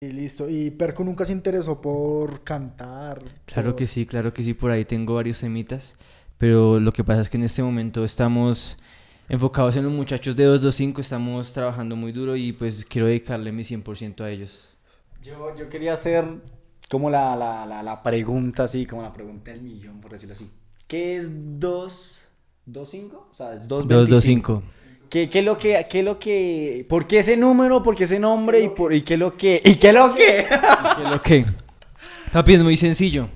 Y listo. ¿Y Perco nunca se interesó por cantar? Claro por- que sí, claro que sí, por ahí tengo varios semitas, pero lo que pasa es que en este momento estamos enfocados en los muchachos de 225, estamos trabajando muy duro y pues quiero dedicarle mi 100% a ellos. Yo, yo quería hacer como la, la, la, la pregunta así, como la pregunta del millón, por decirlo así. ¿Qué es 2, 2.5? O sea, es 2.25. 225. ¿Qué, qué es lo que, qué es lo que, por qué ese número, por qué ese nombre y, por, y qué es lo que, y qué es lo que? ¿Qué es lo que? Papi, es muy sencillo.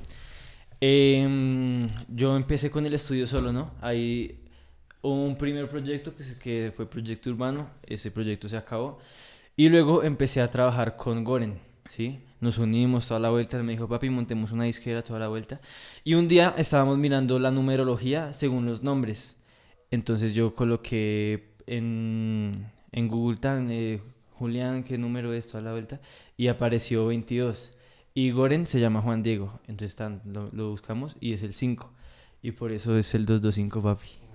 Em, yo empecé con el estudio solo, ¿no? Ahí un primer proyecto que, se- que fue Proyecto Urbano, ese proyecto se acabó. Y luego empecé a trabajar con Goren, ¿sí? Nos unimos toda la vuelta, me dijo, papi, montemos una disquera toda la vuelta. Y un día estábamos mirando la numerología según los nombres. Entonces yo coloqué en, en Google Tag, eh, Julián, ¿qué número es toda la vuelta? Y apareció 22. Y Goren se llama Juan Diego. Entonces tan, lo, lo buscamos y es el 5. Y por eso es el 225, papi.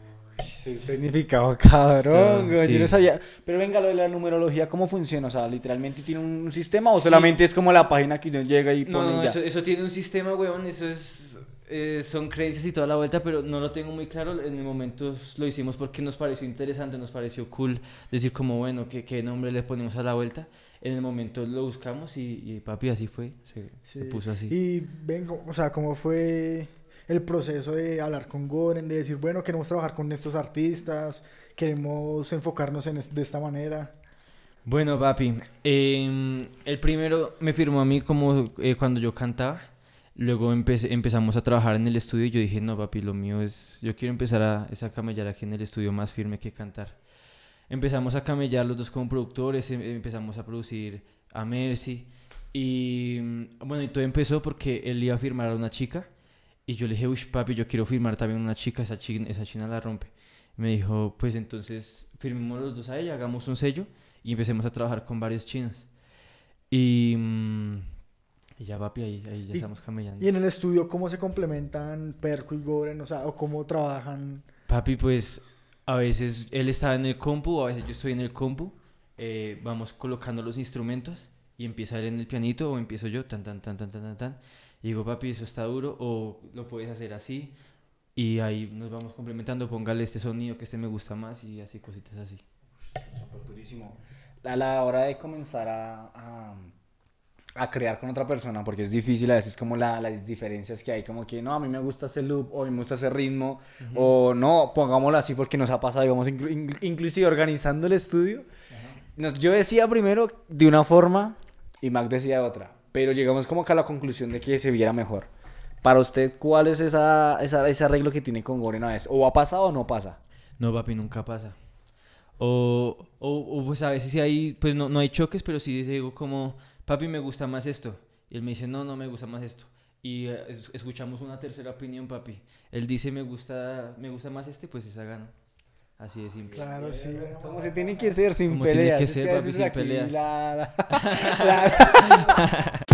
Significado cabrón, yo sí. no sabía. Pero venga, lo de la numerología, ¿cómo funciona? O sea, ¿literalmente tiene un sistema o solamente es como la página que uno llega y No, pone no, ya? eso, eso tiene un sistema, weón. Eso es. eh, son creencias y toda la vuelta, pero no lo tengo muy claro. En el momento lo hicimos porque nos pareció interesante, nos pareció cool decir, como bueno, ¿qué, qué nombre le ponemos a la vuelta? En el momento lo buscamos y, y papi, así fue. Se, se Sí. puso así. Y vengo, o sea, ¿cómo fue el proceso de hablar con Goren, de decir, bueno, queremos trabajar con estos artistas, queremos enfocarnos en es- de esta manera? Bueno, papi, em, el primero me firmó a mí como eh, cuando yo cantaba. Luego empezamos a trabajar en el estudio y yo dije, no, papi, lo mío es, yo quiero empezar a, a camellar aquí en el estudio más firme que cantar. Empezamos a camellar los dos como productores, em- empezamos a producir a Mercy. Y mm, bueno, y todo empezó porque él iba a firmar a una chica. Y yo le dije, uy, papi, yo quiero firmar también una chica, esa china, esa china la rompe. Me dijo, pues entonces firmemos los dos a ella, hagamos un sello y empecemos a trabajar con varios chinos. Y, mm, y ya, papi, ahí, ahí ya estamos camellando. Y en el estudio, ¿cómo se complementan Perco y Goren? O sea, o cómo trabajan. Papi, pues a veces él está en el compu, a veces yo estoy en el compu. eh, vamos colocando los instrumentos y empieza él en el pianito o empiezo yo, tan, tan, tan, tan, tan, tan, tan. Y digo, papi, eso está duro o lo puedes hacer así. Y ahí nos vamos complementando, póngale este sonido que este me gusta más y así, cositas así. Súper durísimo. A la hora de comenzar a, a, a crear con otra persona, porque es difícil a veces como la, las diferencias que hay, como que no, a mí me gusta ese loop, o a mí me gusta ese ritmo, o no, pongámoslo así porque nos ha pasado, digamos, inclu- in- inclusive organizando el estudio. Nos- yo decía primero de una forma y Mac decía de otra, pero llegamos como a la conclusión de que se viera mejor. Para usted, ¿cuál es ese arreglo que tiene con Goren veces? ¿O ha pasado o no pasa? No, papi, nunca pasa. O, o, pues a veces sí hay, pues no, no hay choques, pero sí digo como, papi, me gusta más esto. Y él me dice, no, no me gusta más esto. Y eh, es- escuchamos una tercera opinión, papi. Él dice, me gusta, me gusta más este, pues esa gana. Así de simple. Claro, sí. Como se tiene que ser sin Como tiene peleas. que es ser, papi, sin peleas. la- la- la-